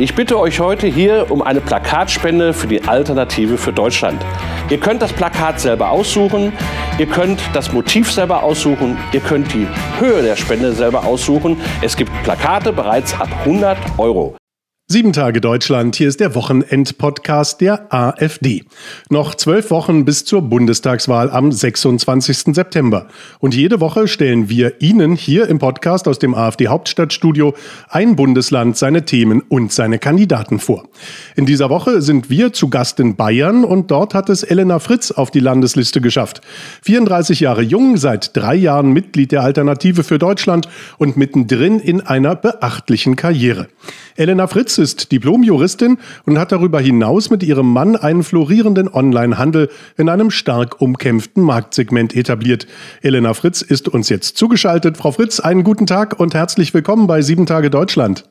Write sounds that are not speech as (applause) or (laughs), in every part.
Ich bitte euch heute hier um eine Plakatspende für die Alternative für Deutschland. Ihr könnt das Plakat selber aussuchen, ihr könnt das Motiv selber aussuchen, ihr könnt die Höhe der Spende selber aussuchen. Es gibt Plakate bereits ab 100 Euro. Sieben Tage Deutschland, hier ist der Wochenend-Podcast der AfD. Noch zwölf Wochen bis zur Bundestagswahl am 26. September. Und jede Woche stellen wir Ihnen hier im Podcast aus dem AfD-Hauptstadtstudio ein Bundesland, seine Themen und seine Kandidaten vor. In dieser Woche sind wir zu Gast in Bayern und dort hat es Elena Fritz auf die Landesliste geschafft. 34 Jahre jung, seit drei Jahren Mitglied der Alternative für Deutschland und mittendrin in einer beachtlichen Karriere. Elena Fritz ist Diplomjuristin und hat darüber hinaus mit ihrem Mann einen florierenden Onlinehandel in einem stark umkämpften Marktsegment etabliert. Elena Fritz ist uns jetzt zugeschaltet. Frau Fritz, einen guten Tag und herzlich willkommen bei Sieben Tage Deutschland.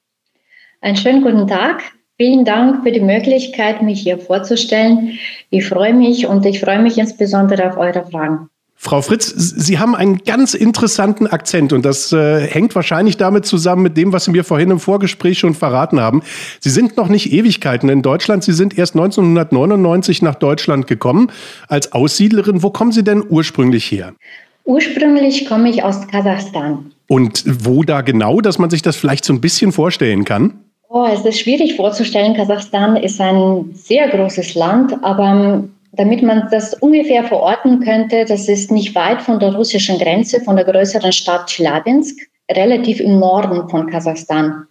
Einen schönen guten Tag. Vielen Dank für die Möglichkeit, mich hier vorzustellen. Ich freue mich und ich freue mich insbesondere auf eure Fragen. Frau Fritz, Sie haben einen ganz interessanten Akzent und das äh, hängt wahrscheinlich damit zusammen mit dem, was Sie mir vorhin im Vorgespräch schon verraten haben. Sie sind noch nicht Ewigkeiten in Deutschland. Sie sind erst 1999 nach Deutschland gekommen als Aussiedlerin. Wo kommen Sie denn ursprünglich her? Ursprünglich komme ich aus Kasachstan. Und wo da genau, dass man sich das vielleicht so ein bisschen vorstellen kann? Oh, es ist schwierig vorzustellen. Kasachstan ist ein sehr großes Land, aber damit man das ungefähr verorten könnte, das ist nicht weit von der russischen Grenze, von der größeren Stadt Chelyabinsk, relativ im Norden von Kasachstan.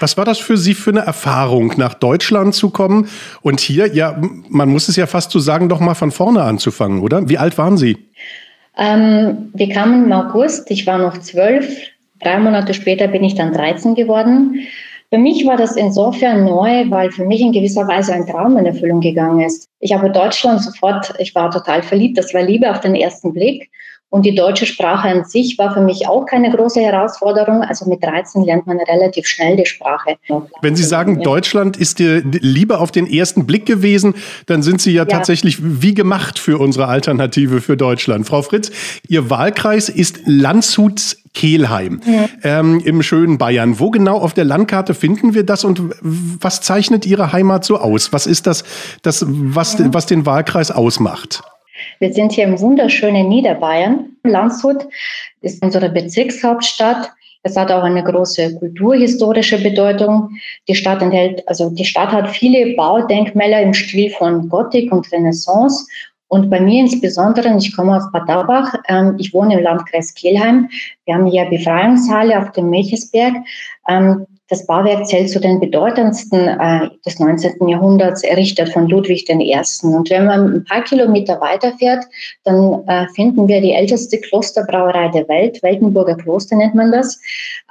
Was war das für Sie für eine Erfahrung, nach Deutschland zu kommen und hier, ja, man muss es ja fast so sagen, doch mal von vorne anzufangen, oder? Wie alt waren Sie? Ähm, wir kamen im August, ich war noch zwölf. Drei Monate später bin ich dann 13 geworden. Für mich war das insofern neu, weil für mich in gewisser Weise ein Traum in Erfüllung gegangen ist. Ich habe Deutschland sofort, ich war total verliebt, das war Liebe auf den ersten Blick. Und die deutsche Sprache an sich war für mich auch keine große Herausforderung. Also mit 13 lernt man relativ schnell die Sprache. Wenn Sie sagen, Deutschland ist dir Liebe auf den ersten Blick gewesen, dann sind Sie ja, ja. tatsächlich wie gemacht für unsere Alternative für Deutschland. Frau Fritz, Ihr Wahlkreis ist Landshut Kelheim ja. ähm, im schönen Bayern. Wo genau auf der Landkarte finden wir das und was zeichnet Ihre Heimat so aus? Was ist das, das was, ja. was den Wahlkreis ausmacht? Wir sind hier im wunderschönen Niederbayern. Landshut ist unsere Bezirkshauptstadt. Es hat auch eine große kulturhistorische Bedeutung. Die Stadt enthält, also die Stadt hat viele Baudenkmäler im Stil von Gotik und Renaissance und bei mir insbesondere, ich komme aus Bad Aubach, ähm, ich wohne im Landkreis Kelheim. Wir haben hier Befreiungshalle auf dem Melchesberg. Ähm, das Bauwerk zählt zu den bedeutendsten äh, des 19. Jahrhunderts, errichtet von Ludwig I. Und wenn man ein paar Kilometer weiterfährt, dann äh, finden wir die älteste Klosterbrauerei der Welt, Weltenburger Kloster nennt man das.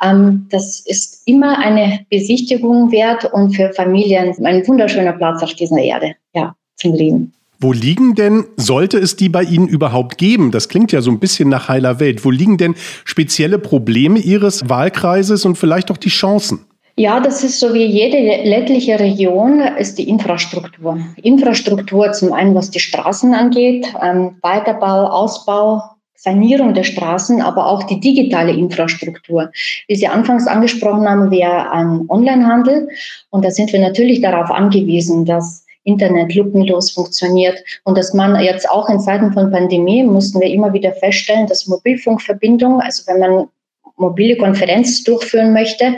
Ähm, das ist immer eine Besichtigung wert und für Familien ein wunderschöner Platz auf dieser Erde, ja, zum Leben. Wo liegen denn, sollte es die bei Ihnen überhaupt geben? Das klingt ja so ein bisschen nach heiler Welt. Wo liegen denn spezielle Probleme Ihres Wahlkreises und vielleicht auch die Chancen? Ja, das ist so wie jede ländliche Region, ist die Infrastruktur. Infrastruktur zum einen, was die Straßen angeht, ähm, Weiterbau, Ausbau, Sanierung der Straßen, aber auch die digitale Infrastruktur. Wie Sie anfangs angesprochen haben, wäre ein Onlinehandel. Und da sind wir natürlich darauf angewiesen, dass Internet lückenlos funktioniert. Und dass man jetzt auch in Zeiten von Pandemie mussten wir immer wieder feststellen, dass Mobilfunkverbindung, also wenn man mobile Konferenz durchführen möchte,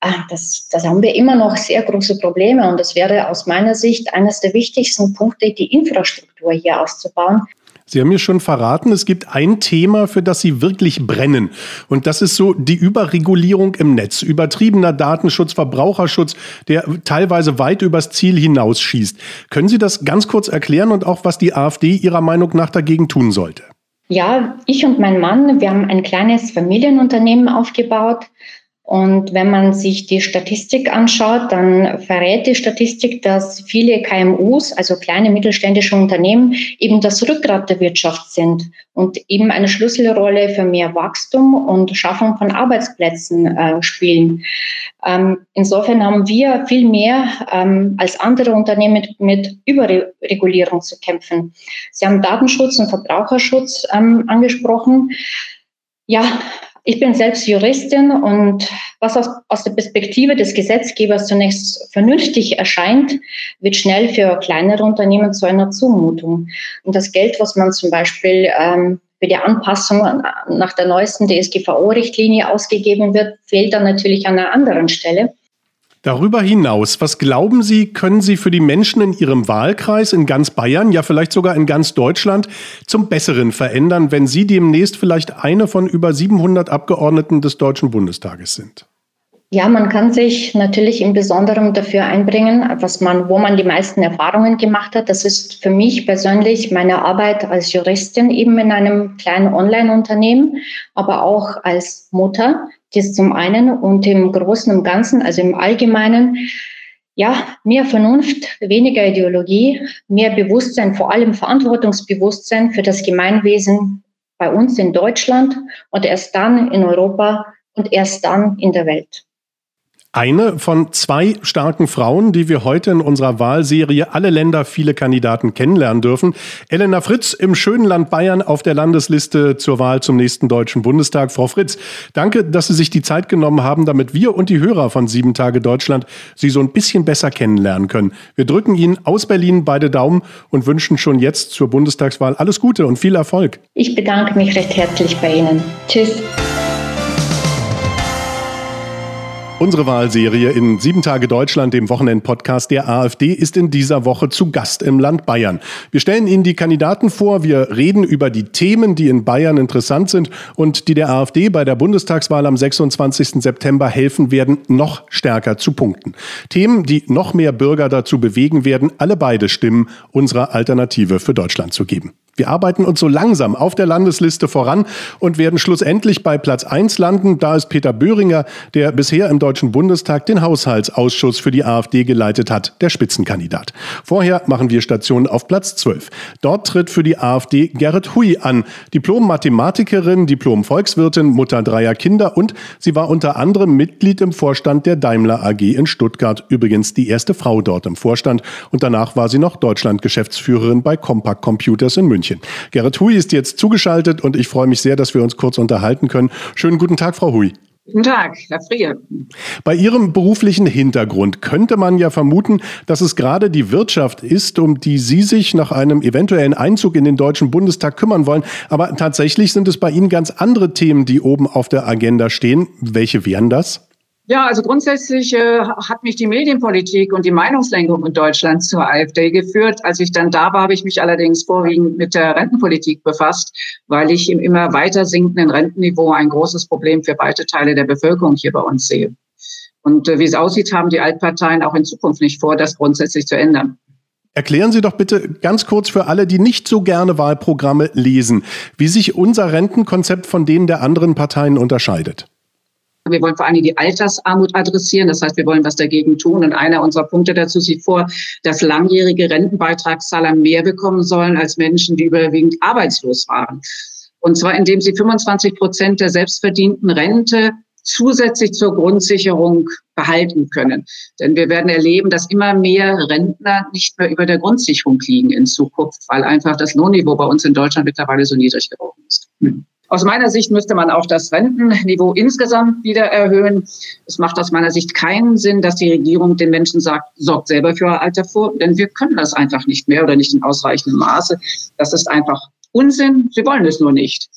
ah, das, das haben wir immer noch sehr große Probleme. Und das wäre aus meiner Sicht eines der wichtigsten Punkte, die Infrastruktur hier auszubauen. Sie haben mir schon verraten, es gibt ein Thema, für das Sie wirklich brennen. Und das ist so die Überregulierung im Netz. Übertriebener Datenschutz, Verbraucherschutz, der teilweise weit übers Ziel hinausschießt. Können Sie das ganz kurz erklären und auch, was die AfD Ihrer Meinung nach dagegen tun sollte? Ja, ich und mein Mann, wir haben ein kleines Familienunternehmen aufgebaut. Und wenn man sich die Statistik anschaut, dann verrät die Statistik, dass viele KMUs, also kleine mittelständische Unternehmen, eben das Rückgrat der Wirtschaft sind und eben eine Schlüsselrolle für mehr Wachstum und Schaffung von Arbeitsplätzen äh, spielen. Ähm, insofern haben wir viel mehr ähm, als andere Unternehmen mit, mit Überregulierung zu kämpfen. Sie haben Datenschutz und Verbraucherschutz ähm, angesprochen. Ja, Ich bin selbst Juristin und was aus, aus, der Perspektive des Gesetzgebers zunächst vernünftig erscheint, wird schnell für kleinere Unternehmen zu einer Zumutung. Und das Geld, was man zum Beispiel ähm, für die Anpassung nach der neuesten DSGVO-Richtlinie ausgegeben wird, fehlt dann natürlich an einer anderen Stelle. Darüber hinaus, was glauben Sie, können Sie für die Menschen in Ihrem Wahlkreis in ganz Bayern, ja vielleicht sogar in ganz Deutschland zum Besseren verändern, wenn Sie demnächst vielleicht eine von über 700 Abgeordneten des Deutschen Bundestages sind? Ja, man kann sich natürlich im Besonderen dafür einbringen, was man, wo man die meisten Erfahrungen gemacht hat. Das ist für mich persönlich meine Arbeit als Juristin eben in einem kleinen Online-Unternehmen, aber auch als Mutter das zum einen und im Großen und Ganzen, also im Allgemeinen, ja, mehr Vernunft, weniger Ideologie, mehr Bewusstsein, vor allem Verantwortungsbewusstsein für das Gemeinwesen bei uns in Deutschland und erst dann in Europa und erst dann in der Welt eine von zwei starken Frauen, die wir heute in unserer Wahlserie Alle Länder, viele Kandidaten kennenlernen dürfen. Elena Fritz im schönen Land Bayern auf der Landesliste zur Wahl zum nächsten Deutschen Bundestag. Frau Fritz, danke, dass Sie sich die Zeit genommen haben, damit wir und die Hörer von Sieben Tage Deutschland Sie so ein bisschen besser kennenlernen können. Wir drücken Ihnen aus Berlin beide Daumen und wünschen schon jetzt zur Bundestagswahl alles Gute und viel Erfolg. Ich bedanke mich recht herzlich bei Ihnen. Tschüss. Unsere Wahlserie in Sieben Tage Deutschland, dem Wochenend-Podcast der AfD, ist in dieser Woche zu Gast im Land Bayern. Wir stellen Ihnen die Kandidaten vor, wir reden über die Themen, die in Bayern interessant sind und die der AfD bei der Bundestagswahl am 26. September helfen werden, noch stärker zu punkten. Themen, die noch mehr Bürger dazu bewegen werden, alle beide Stimmen unserer Alternative für Deutschland zu geben. Wir arbeiten uns so langsam auf der Landesliste voran und werden schlussendlich bei Platz 1 landen. Da ist Peter Böhringer, der bisher im Deutschen Bundestag den Haushaltsausschuss für die AfD geleitet hat, der Spitzenkandidat. Vorher machen wir Station auf Platz 12. Dort tritt für die AfD Gerrit Hui an, Diplom-Mathematikerin, Diplom-Volkswirtin, Mutter dreier Kinder und sie war unter anderem Mitglied im Vorstand der Daimler AG in Stuttgart, übrigens die erste Frau dort im Vorstand und danach war sie noch Deutschland-Geschäftsführerin bei Compaq Computers in München. Gerrit Hui ist jetzt zugeschaltet und ich freue mich sehr, dass wir uns kurz unterhalten können. Schönen guten Tag, Frau Hui. Guten Tag, Herr Frier. Bei Ihrem beruflichen Hintergrund könnte man ja vermuten, dass es gerade die Wirtschaft ist, um die Sie sich nach einem eventuellen Einzug in den Deutschen Bundestag kümmern wollen. Aber tatsächlich sind es bei Ihnen ganz andere Themen, die oben auf der Agenda stehen. Welche wären das? Ja, also grundsätzlich äh, hat mich die Medienpolitik und die Meinungslenkung in Deutschland zur AfD geführt. Als ich dann da war, habe ich mich allerdings vorwiegend mit der Rentenpolitik befasst, weil ich im immer weiter sinkenden Rentenniveau ein großes Problem für weite Teile der Bevölkerung hier bei uns sehe. Und äh, wie es aussieht, haben die Altparteien auch in Zukunft nicht vor, das grundsätzlich zu ändern. Erklären Sie doch bitte ganz kurz für alle, die nicht so gerne Wahlprogramme lesen, wie sich unser Rentenkonzept von denen der anderen Parteien unterscheidet. Wir wollen vor allem die Altersarmut adressieren. Das heißt, wir wollen was dagegen tun. Und einer unserer Punkte dazu sieht vor, dass langjährige Rentenbeitragszahler mehr bekommen sollen als Menschen, die überwiegend arbeitslos waren. Und zwar indem sie 25 Prozent der selbstverdienten Rente zusätzlich zur Grundsicherung behalten können. Denn wir werden erleben, dass immer mehr Rentner nicht mehr über der Grundsicherung liegen in Zukunft, weil einfach das Lohnniveau bei uns in Deutschland mittlerweile so niedrig geworden ist. Hm. Aus meiner Sicht müsste man auch das Rentenniveau insgesamt wieder erhöhen. Es macht aus meiner Sicht keinen Sinn, dass die Regierung den Menschen sagt, sorgt selber für euer Alter vor, denn wir können das einfach nicht mehr oder nicht in ausreichendem Maße. Das ist einfach Unsinn. Sie wollen es nur nicht.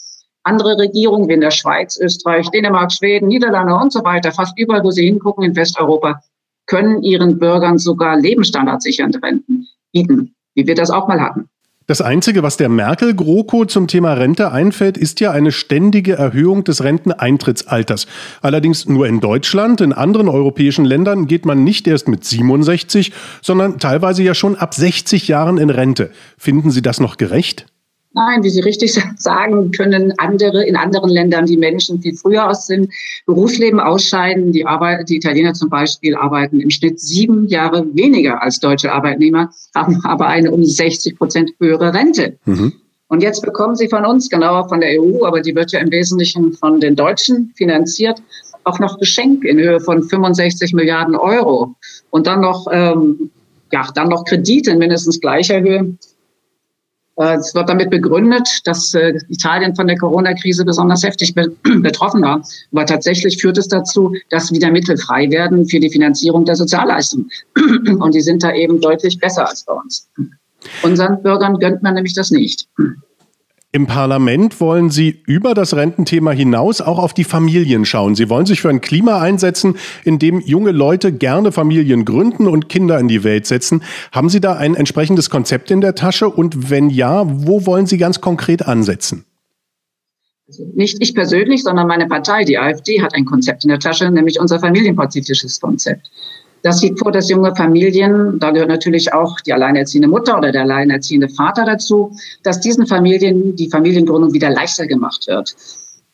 Andere Regierungen wie in der Schweiz, Österreich, Dänemark, Schweden, Niederlande und so weiter, fast überall, wo sie hingucken in Westeuropa, können ihren Bürgern sogar lebensstandardsichernde Renten bieten, wie wir das auch mal hatten. Das Einzige, was der Merkel-GroKo zum Thema Rente einfällt, ist ja eine ständige Erhöhung des Renteneintrittsalters. Allerdings nur in Deutschland. In anderen europäischen Ländern geht man nicht erst mit 67, sondern teilweise ja schon ab 60 Jahren in Rente. Finden Sie das noch gerecht? Nein, wie Sie richtig (laughs) sagen, können andere in anderen Ländern die Menschen viel früher aus dem Berufsleben ausscheiden. Die, Arbeit, die Italiener zum Beispiel arbeiten im Schnitt sieben Jahre weniger als deutsche Arbeitnehmer, haben aber eine um 60 Prozent höhere Rente. Mhm. Und jetzt bekommen sie von uns, genauer von der EU, aber die wird ja im Wesentlichen von den Deutschen finanziert, auch noch Geschenk in Höhe von 65 Milliarden Euro und dann noch, ähm, ja, dann noch Kredite in mindestens gleicher Höhe es wird damit begründet, dass äh, Italien von der Corona-Krise besonders heftig (clears throat) betroffen war. Aber tatsächlich führt es dazu, dass wieder Mittel frei werden für die Finanzierung der Sozialleistungen. (clears throat) Und die sind da eben deutlich besser als bei uns. Unseren Bürgern gönnt man nämlich das nicht. Im Parlament wollen Sie über das Rententhema hinaus auch auf die Familien schauen. Sie wollen sich für ein Klima einsetzen, in dem junge Leute gerne Familien gründen und Kinder in die Welt setzen. Haben Sie da ein entsprechendes Konzept in der Tasche? Und wenn ja, wo wollen Sie ganz konkret ansetzen? Also nicht ich persönlich, sondern meine Partei, die AfD, hat ein Konzept in der Tasche, nämlich unser familienpazifisches Konzept. Das sieht vor, dass junge Familien, da gehört natürlich auch die alleinerziehende Mutter oder der alleinerziehende Vater dazu, dass diesen Familien die Familiengründung wieder leichter gemacht wird.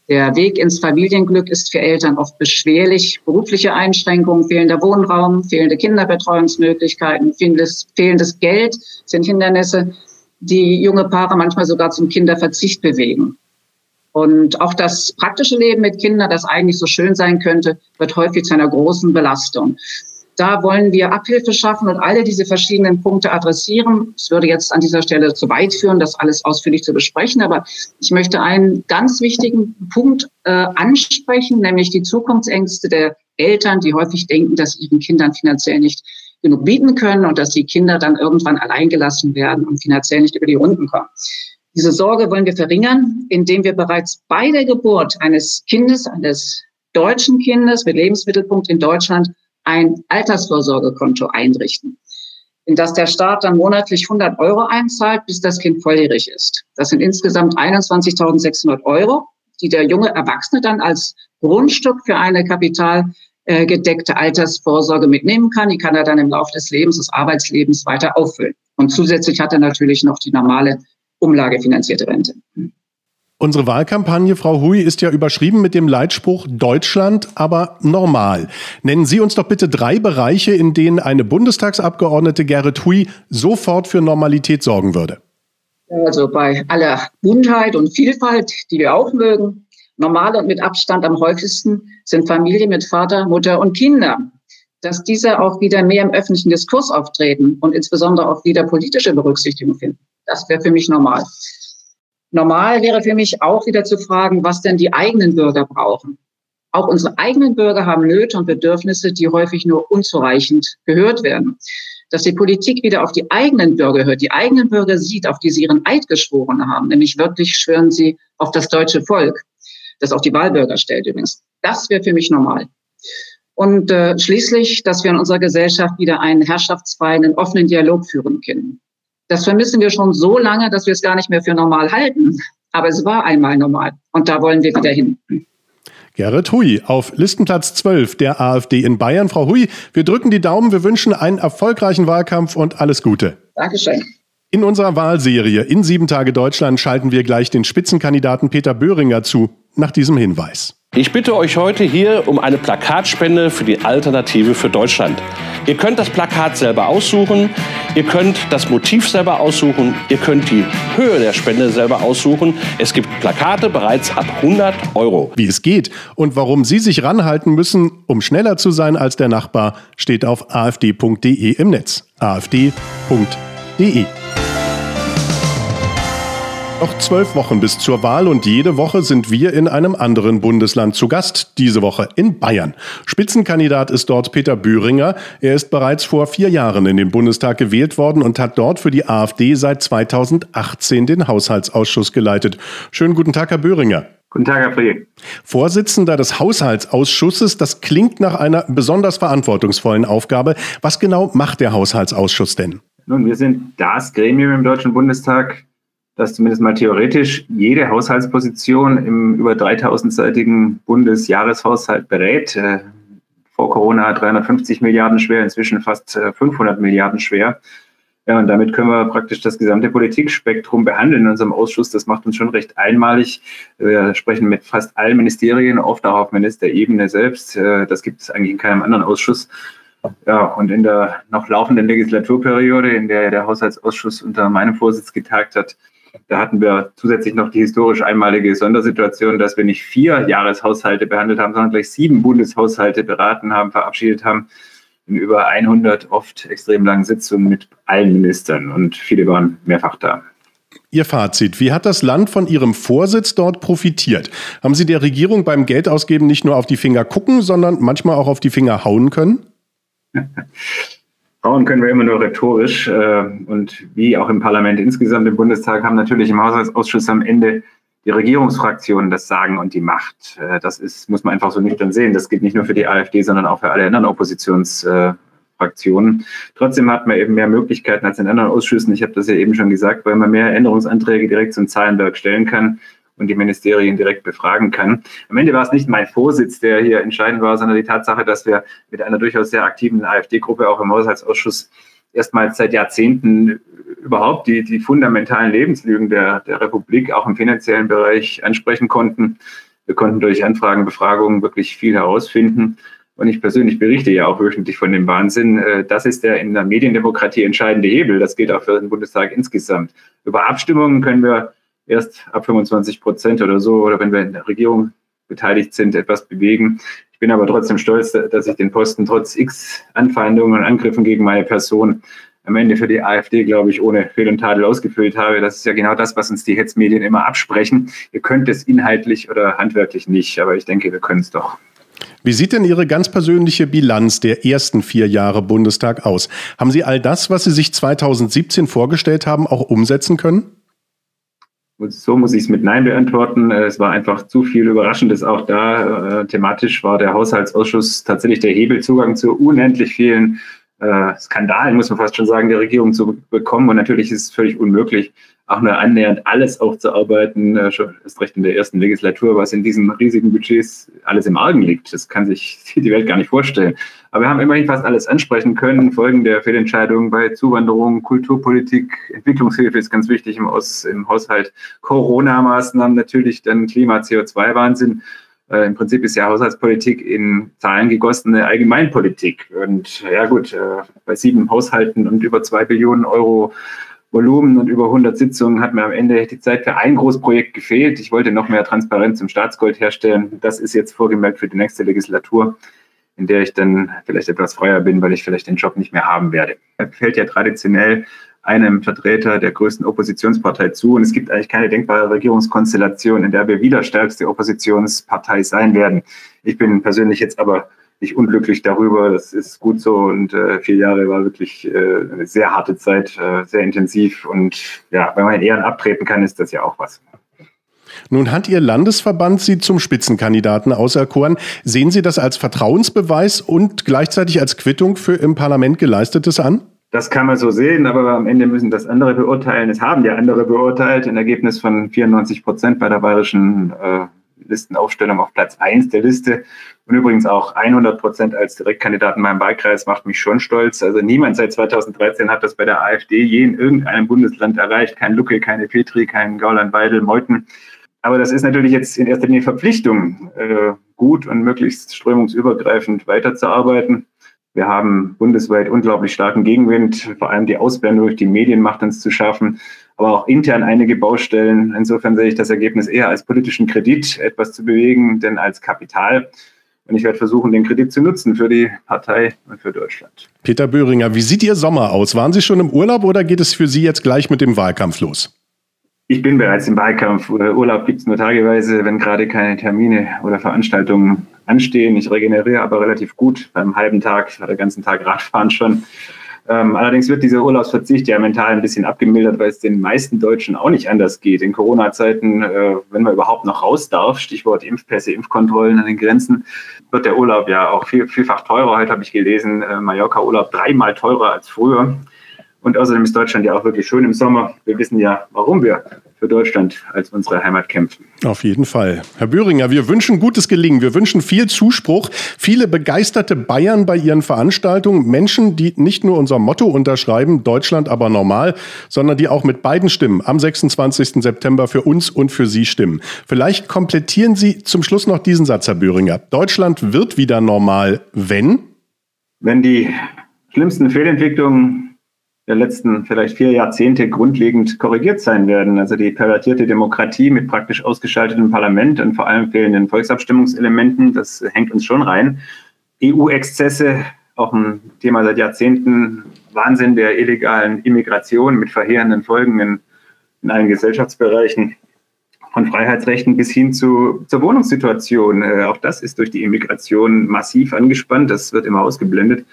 Der Weg ins Familienglück ist für Eltern oft beschwerlich. Berufliche Einschränkungen, fehlender Wohnraum, fehlende Kinderbetreuungsmöglichkeiten, fehlendes, fehlendes Geld sind Hindernisse, die junge Paare manchmal sogar zum Kinderverzicht bewegen. Und auch das praktische Leben mit Kindern, das eigentlich so schön sein könnte, wird häufig zu einer großen Belastung. Da wollen wir Abhilfe schaffen und alle diese verschiedenen Punkte adressieren. Es würde jetzt an dieser Stelle zu weit führen, das alles ausführlich zu besprechen, aber ich möchte einen ganz wichtigen Punkt äh, ansprechen, nämlich die Zukunftsängste der Eltern, die häufig denken, dass ihren Kindern finanziell nicht genug bieten können und dass die Kinder dann irgendwann alleingelassen werden und finanziell nicht über die Runden kommen. Diese Sorge wollen wir verringern, indem wir bereits bei der Geburt eines Kindes, eines deutschen Kindes mit Lebensmittelpunkt in Deutschland ein Altersvorsorgekonto einrichten, in das der Staat dann monatlich 100 Euro einzahlt, bis das Kind volljährig ist. Das sind insgesamt 21.600 Euro, die der junge Erwachsene dann als Grundstück für eine kapitalgedeckte Altersvorsorge mitnehmen kann. Die kann er dann im Laufe des Lebens, des Arbeitslebens weiter auffüllen. Und zusätzlich hat er natürlich noch die normale umlagefinanzierte Rente. Unsere Wahlkampagne, Frau Hui, ist ja überschrieben mit dem Leitspruch Deutschland, aber normal. Nennen Sie uns doch bitte drei Bereiche, in denen eine Bundestagsabgeordnete Gerrit Hui sofort für Normalität sorgen würde. Also bei aller Buntheit und Vielfalt, die wir auch mögen, normal und mit Abstand am häufigsten sind Familien mit Vater, Mutter und Kinder. Dass diese auch wieder mehr im öffentlichen Diskurs auftreten und insbesondere auch wieder politische Berücksichtigung finden, das wäre für mich normal. Normal wäre für mich auch wieder zu fragen, was denn die eigenen Bürger brauchen. Auch unsere eigenen Bürger haben Nöte und Bedürfnisse, die häufig nur unzureichend gehört werden. Dass die Politik wieder auf die eigenen Bürger hört, die eigenen Bürger sieht, auf die sie ihren Eid geschworen haben, nämlich wirklich schwören sie auf das deutsche Volk, das auch die Wahlbürger stellt übrigens. Das wäre für mich normal. Und äh, schließlich, dass wir in unserer Gesellschaft wieder einen herrschaftsfreien, offenen Dialog führen können. Das vermissen wir schon so lange, dass wir es gar nicht mehr für normal halten. Aber es war einmal normal. Und da wollen wir wieder hin. Gerrit Hui auf Listenplatz 12 der AfD in Bayern. Frau Hui, wir drücken die Daumen, wir wünschen einen erfolgreichen Wahlkampf und alles Gute. Dankeschön. In unserer Wahlserie in sieben Tage Deutschland schalten wir gleich den Spitzenkandidaten Peter Böhringer zu, nach diesem Hinweis. Ich bitte euch heute hier um eine Plakatspende für die Alternative für Deutschland. Ihr könnt das Plakat selber aussuchen, ihr könnt das Motiv selber aussuchen, ihr könnt die Höhe der Spende selber aussuchen. Es gibt Plakate bereits ab 100 Euro. Wie es geht und warum Sie sich ranhalten müssen, um schneller zu sein als der Nachbar, steht auf afd.de im Netz. afd.de noch zwölf Wochen bis zur Wahl und jede Woche sind wir in einem anderen Bundesland zu Gast. Diese Woche in Bayern. Spitzenkandidat ist dort Peter Bühringer. Er ist bereits vor vier Jahren in den Bundestag gewählt worden und hat dort für die AfD seit 2018 den Haushaltsausschuss geleitet. Schönen guten Tag, Herr Bühringer. Guten Tag, Herr Friedrich. Vorsitzender des Haushaltsausschusses, das klingt nach einer besonders verantwortungsvollen Aufgabe. Was genau macht der Haushaltsausschuss denn? Nun, wir sind das Gremium im Deutschen Bundestag, dass zumindest mal theoretisch jede Haushaltsposition im über 3000-seitigen Bundesjahreshaushalt berät. Äh, vor Corona 350 Milliarden schwer, inzwischen fast 500 äh, Milliarden schwer. Ja, und damit können wir praktisch das gesamte Politikspektrum behandeln in unserem Ausschuss. Das macht uns schon recht einmalig. Wir sprechen mit fast allen Ministerien, oft auch auf Ministerebene selbst. Äh, das gibt es eigentlich in keinem anderen Ausschuss. Ja, und in der noch laufenden Legislaturperiode, in der der Haushaltsausschuss unter meinem Vorsitz getagt hat, da hatten wir zusätzlich noch die historisch einmalige Sondersituation, dass wir nicht vier Jahreshaushalte behandelt haben, sondern gleich sieben Bundeshaushalte beraten haben, verabschiedet haben in über 100 oft extrem langen Sitzungen mit allen Ministern und viele waren mehrfach da. Ihr Fazit. Wie hat das Land von Ihrem Vorsitz dort profitiert? Haben Sie der Regierung beim Geldausgeben nicht nur auf die Finger gucken, sondern manchmal auch auf die Finger hauen können? (laughs) Hauen können wir immer nur rhetorisch. Äh, und wie auch im Parlament insgesamt im Bundestag haben natürlich im Haushaltsausschuss am Ende die Regierungsfraktionen das Sagen und die Macht. Äh, das ist, muss man einfach so nüchtern sehen. Das gilt nicht nur für die AfD, sondern auch für alle anderen Oppositionsfraktionen. Trotzdem hat man eben mehr Möglichkeiten als in anderen Ausschüssen. Ich habe das ja eben schon gesagt, weil man mehr Änderungsanträge direkt zum Zahlenwerk stellen kann und die Ministerien direkt befragen kann. Am Ende war es nicht mein Vorsitz, der hier entscheidend war, sondern die Tatsache, dass wir mit einer durchaus sehr aktiven AfD-Gruppe auch im Haushaltsausschuss erstmals seit Jahrzehnten überhaupt die, die fundamentalen Lebenslügen der, der Republik auch im finanziellen Bereich ansprechen konnten. Wir konnten durch Anfragen, Befragungen wirklich viel herausfinden. Und ich persönlich berichte ja auch wöchentlich von dem Wahnsinn. Äh, das ist der in der Mediendemokratie entscheidende Hebel. Das gilt auch für den Bundestag insgesamt. Über Abstimmungen können wir erst ab 25 Prozent oder so, oder wenn wir in der Regierung beteiligt sind, etwas bewegen. Ich bin aber trotzdem stolz, dass ich den Posten trotz x Anfeindungen und Angriffen gegen meine Person am Ende für die AfD, glaube ich, ohne Fehl und Tadel ausgefüllt habe. Das ist ja genau das, was uns die Hetzmedien immer absprechen. Ihr könnt es inhaltlich oder handwerklich nicht, aber ich denke, wir können es doch. Wie sieht denn Ihre ganz persönliche Bilanz der ersten vier Jahre Bundestag aus? Haben Sie all das, was Sie sich 2017 vorgestellt haben, auch umsetzen können? So muss ich es mit Nein beantworten. Es war einfach zu viel Überraschendes auch da. Äh, thematisch war der Haushaltsausschuss tatsächlich der Hebelzugang zu unendlich vielen äh, Skandalen, muss man fast schon sagen, der Regierung zu bekommen. Und natürlich ist es völlig unmöglich, auch nur annähernd alles aufzuarbeiten, äh, schon erst recht in der ersten Legislatur, was in diesen riesigen Budgets alles im Argen liegt. Das kann sich (laughs) die Welt gar nicht vorstellen. Aber wir haben immerhin fast alles ansprechen können. Folgen der Fehlentscheidungen bei Zuwanderung, Kulturpolitik, Entwicklungshilfe ist ganz wichtig im, Aus, im Haushalt, Corona-Maßnahmen natürlich, dann Klima, CO2-Wahnsinn. Äh, Im Prinzip ist ja Haushaltspolitik in Zahlen gegossene Allgemeinpolitik. Und ja gut, äh, bei sieben Haushalten und über zwei Billionen Euro Volumen und über 100 Sitzungen hat mir am Ende die Zeit für ein Großprojekt gefehlt. Ich wollte noch mehr Transparenz im Staatsgold herstellen. Das ist jetzt vorgemerkt für die nächste Legislatur, in der ich dann vielleicht etwas freier bin, weil ich vielleicht den Job nicht mehr haben werde. Er fällt ja traditionell einem Vertreter der größten Oppositionspartei zu. Und es gibt eigentlich keine denkbare Regierungskonstellation, in der wir wieder stärkste Oppositionspartei sein werden. Ich bin persönlich jetzt aber nicht unglücklich darüber. Das ist gut so. Und äh, vier Jahre war wirklich äh, eine sehr harte Zeit, äh, sehr intensiv. Und ja, wenn man in Ehren abtreten kann, ist das ja auch was. Nun hat Ihr Landesverband Sie zum Spitzenkandidaten auserkoren. Sehen Sie das als Vertrauensbeweis und gleichzeitig als Quittung für im Parlament geleistetes an? Das kann man so sehen, aber am Ende müssen das andere beurteilen. Es haben ja andere beurteilt. Ein Ergebnis von 94 Prozent bei der bayerischen äh, Listenaufstellung auf Platz 1 der Liste. Und übrigens auch 100 Prozent als Direktkandidat in meinem Wahlkreis macht mich schon stolz. Also niemand seit 2013 hat das bei der AfD je in irgendeinem Bundesland erreicht. Kein Lucke, keine Petri, kein Gauland, Weidel, Meuthen. Aber das ist natürlich jetzt in erster Linie Verpflichtung, äh, gut und möglichst strömungsübergreifend weiterzuarbeiten. Wir haben bundesweit unglaublich starken Gegenwind. Vor allem die Ausblendung durch die Medien macht uns zu schaffen aber auch intern einige Baustellen. Insofern sehe ich das Ergebnis eher als politischen Kredit, etwas zu bewegen, denn als Kapital. Und ich werde versuchen, den Kredit zu nutzen für die Partei und für Deutschland. Peter Böhringer, wie sieht Ihr Sommer aus? Waren Sie schon im Urlaub oder geht es für Sie jetzt gleich mit dem Wahlkampf los? Ich bin bereits im Wahlkampf. Urlaub gibt es nur tageweise, wenn gerade keine Termine oder Veranstaltungen anstehen. Ich regeneriere aber relativ gut beim halben Tag, den ganzen Tag Radfahren schon. Ähm, allerdings wird dieser Urlaubsverzicht ja mental ein bisschen abgemildert, weil es den meisten Deutschen auch nicht anders geht. In Corona-Zeiten, äh, wenn man überhaupt noch raus darf, Stichwort Impfpässe, Impfkontrollen an den Grenzen, wird der Urlaub ja auch viel, vielfach teurer. Heute habe ich gelesen, äh, Mallorca-Urlaub dreimal teurer als früher. Und außerdem ist Deutschland ja auch wirklich schön im Sommer. Wir wissen ja, warum wir für Deutschland als unsere Heimat kämpfen. Auf jeden Fall. Herr Böhringer, wir wünschen gutes Gelingen. Wir wünschen viel Zuspruch, viele begeisterte Bayern bei Ihren Veranstaltungen, Menschen, die nicht nur unser Motto unterschreiben, Deutschland aber normal, sondern die auch mit beiden Stimmen am 26. September für uns und für Sie stimmen. Vielleicht komplettieren Sie zum Schluss noch diesen Satz, Herr Böhringer. Deutschland wird wieder normal, wenn? Wenn die schlimmsten Fehlentwicklungen der letzten vielleicht vier Jahrzehnte grundlegend korrigiert sein werden. Also die pervertierte Demokratie mit praktisch ausgeschaltetem Parlament und vor allem fehlenden Volksabstimmungselementen, das hängt uns schon rein. EU-Exzesse, auch ein Thema seit Jahrzehnten, Wahnsinn der illegalen Immigration mit verheerenden Folgen in in allen Gesellschaftsbereichen von Freiheitsrechten bis hin zu, zur Wohnungssituation. Äh, auch das ist durch die Immigration massiv angespannt. Das wird immer ausgeblendet.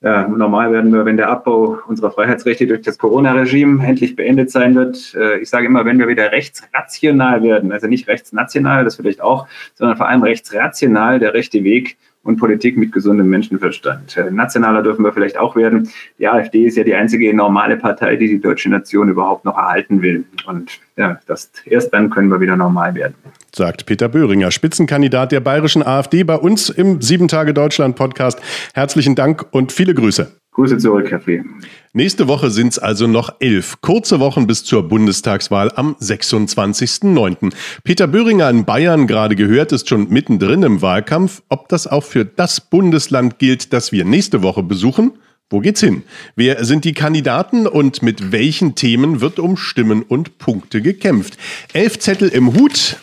Ja, normal werden wir, wenn der Abbau unserer Freiheitsrechte durch das Corona-Regime endlich beendet sein wird. Äh, ich sage immer, wenn wir wieder rechtsrational werden, also nicht rechtsnational, das vielleicht auch, sondern vor allem rechtsrational der rechte Weg und Politik mit gesundem Menschenverstand. Äh, nationaler dürfen wir vielleicht auch werden. Die AfD ist ja die einzige normale Partei, die die deutsche Nation überhaupt noch erhalten will. Und ja, das, erst dann können wir wieder normal werden. Sagt Peter Böhringer, Spitzenkandidat der bayerischen AfD bei uns im Sieben Tage Deutschland Podcast. Herzlichen Dank und viele Grüße. Grüße zurück, Herr Flee. Nächste Woche sind es also noch elf kurze Wochen bis zur Bundestagswahl am 26.09. Peter Böhringer in Bayern, gerade gehört, ist schon mittendrin im Wahlkampf. Ob das auch für das Bundesland gilt, das wir nächste Woche besuchen? Wo geht's hin? Wer sind die Kandidaten und mit welchen Themen wird um Stimmen und Punkte gekämpft? Elf Zettel im Hut.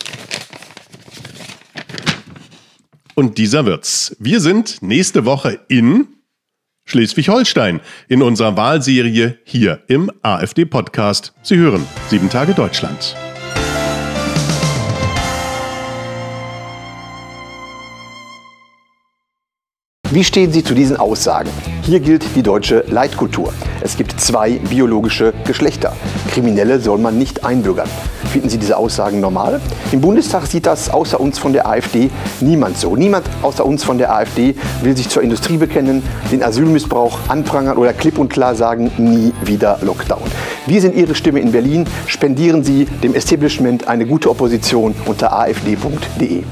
Und dieser wird's. Wir sind nächste Woche in Schleswig-Holstein in unserer Wahlserie hier im AfD-Podcast. Sie hören Sieben Tage Deutschland. Wie stehen Sie zu diesen Aussagen? Hier gilt die deutsche Leitkultur. Es gibt zwei biologische Geschlechter. Kriminelle soll man nicht einbürgern. Finden Sie diese Aussagen normal? Im Bundestag sieht das außer uns von der AfD niemand so. Niemand außer uns von der AfD will sich zur Industrie bekennen, den Asylmissbrauch anprangern oder klipp und klar sagen, nie wieder Lockdown. Wir sind Ihre Stimme in Berlin. Spendieren Sie dem Establishment eine gute Opposition unter afd.de.